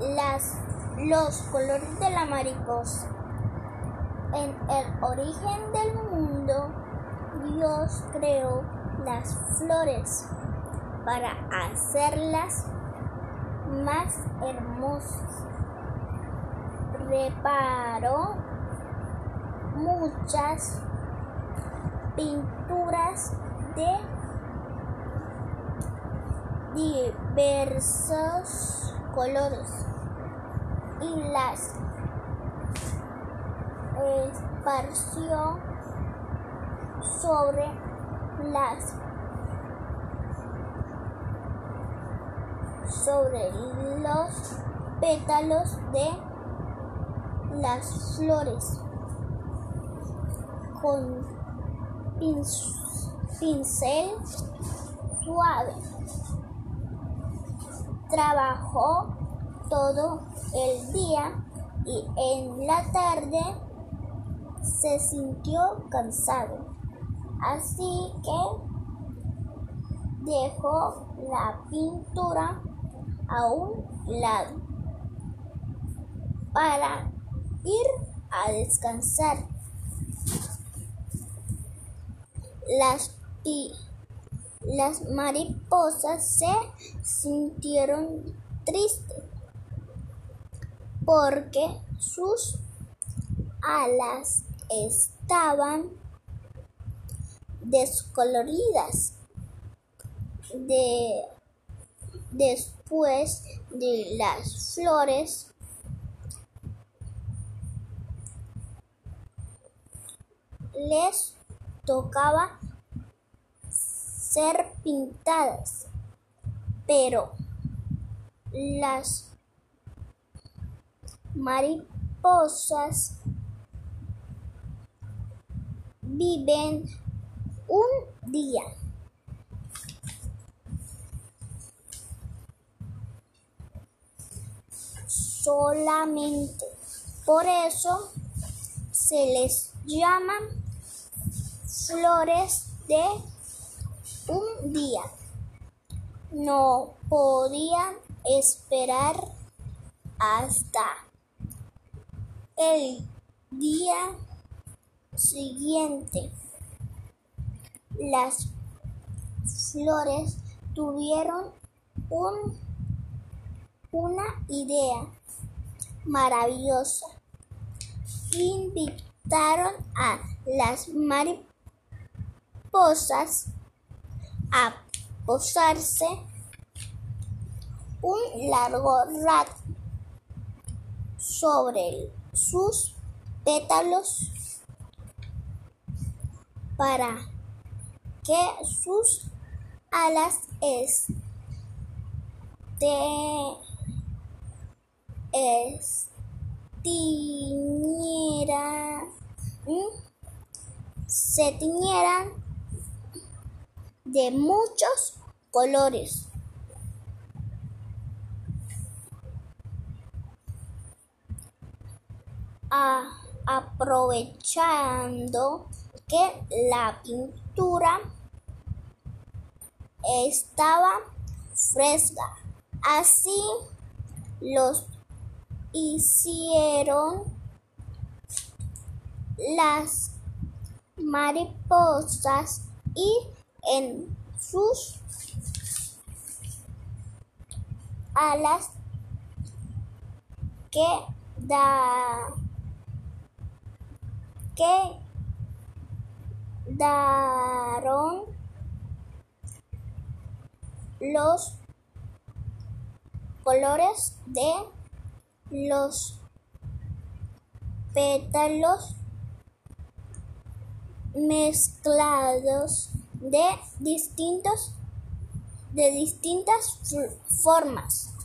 las, los colores de la mariposa. En el origen del mundo, Dios creó las flores para hacerlas más hermosas. Reparó muchas pinturas de diversos colores y las esparció sobre las sobre los pétalos de las flores con pincel suave. Trabajó todo el día y en la tarde se sintió cansado. Así que dejó la pintura a un lado para ir a descansar. Las, las mariposas se sintieron tristes porque sus alas estaban descoloridas. De, después de las flores les tocaba ser pintadas, pero las mariposas viven un día. Solamente por eso se les llaman flores de día. No podían esperar hasta el día siguiente. Las flores tuvieron un, una idea maravillosa. Invitaron a las mariposas a posarse un largo rato sobre sus pétalos para que sus alas se tiñeran de muchos colores. aprovechando que la pintura estaba fresca. Así los hicieron las mariposas y en sus alas que da que daron los colores de los pétalos mezclados de distintos de distintas formas.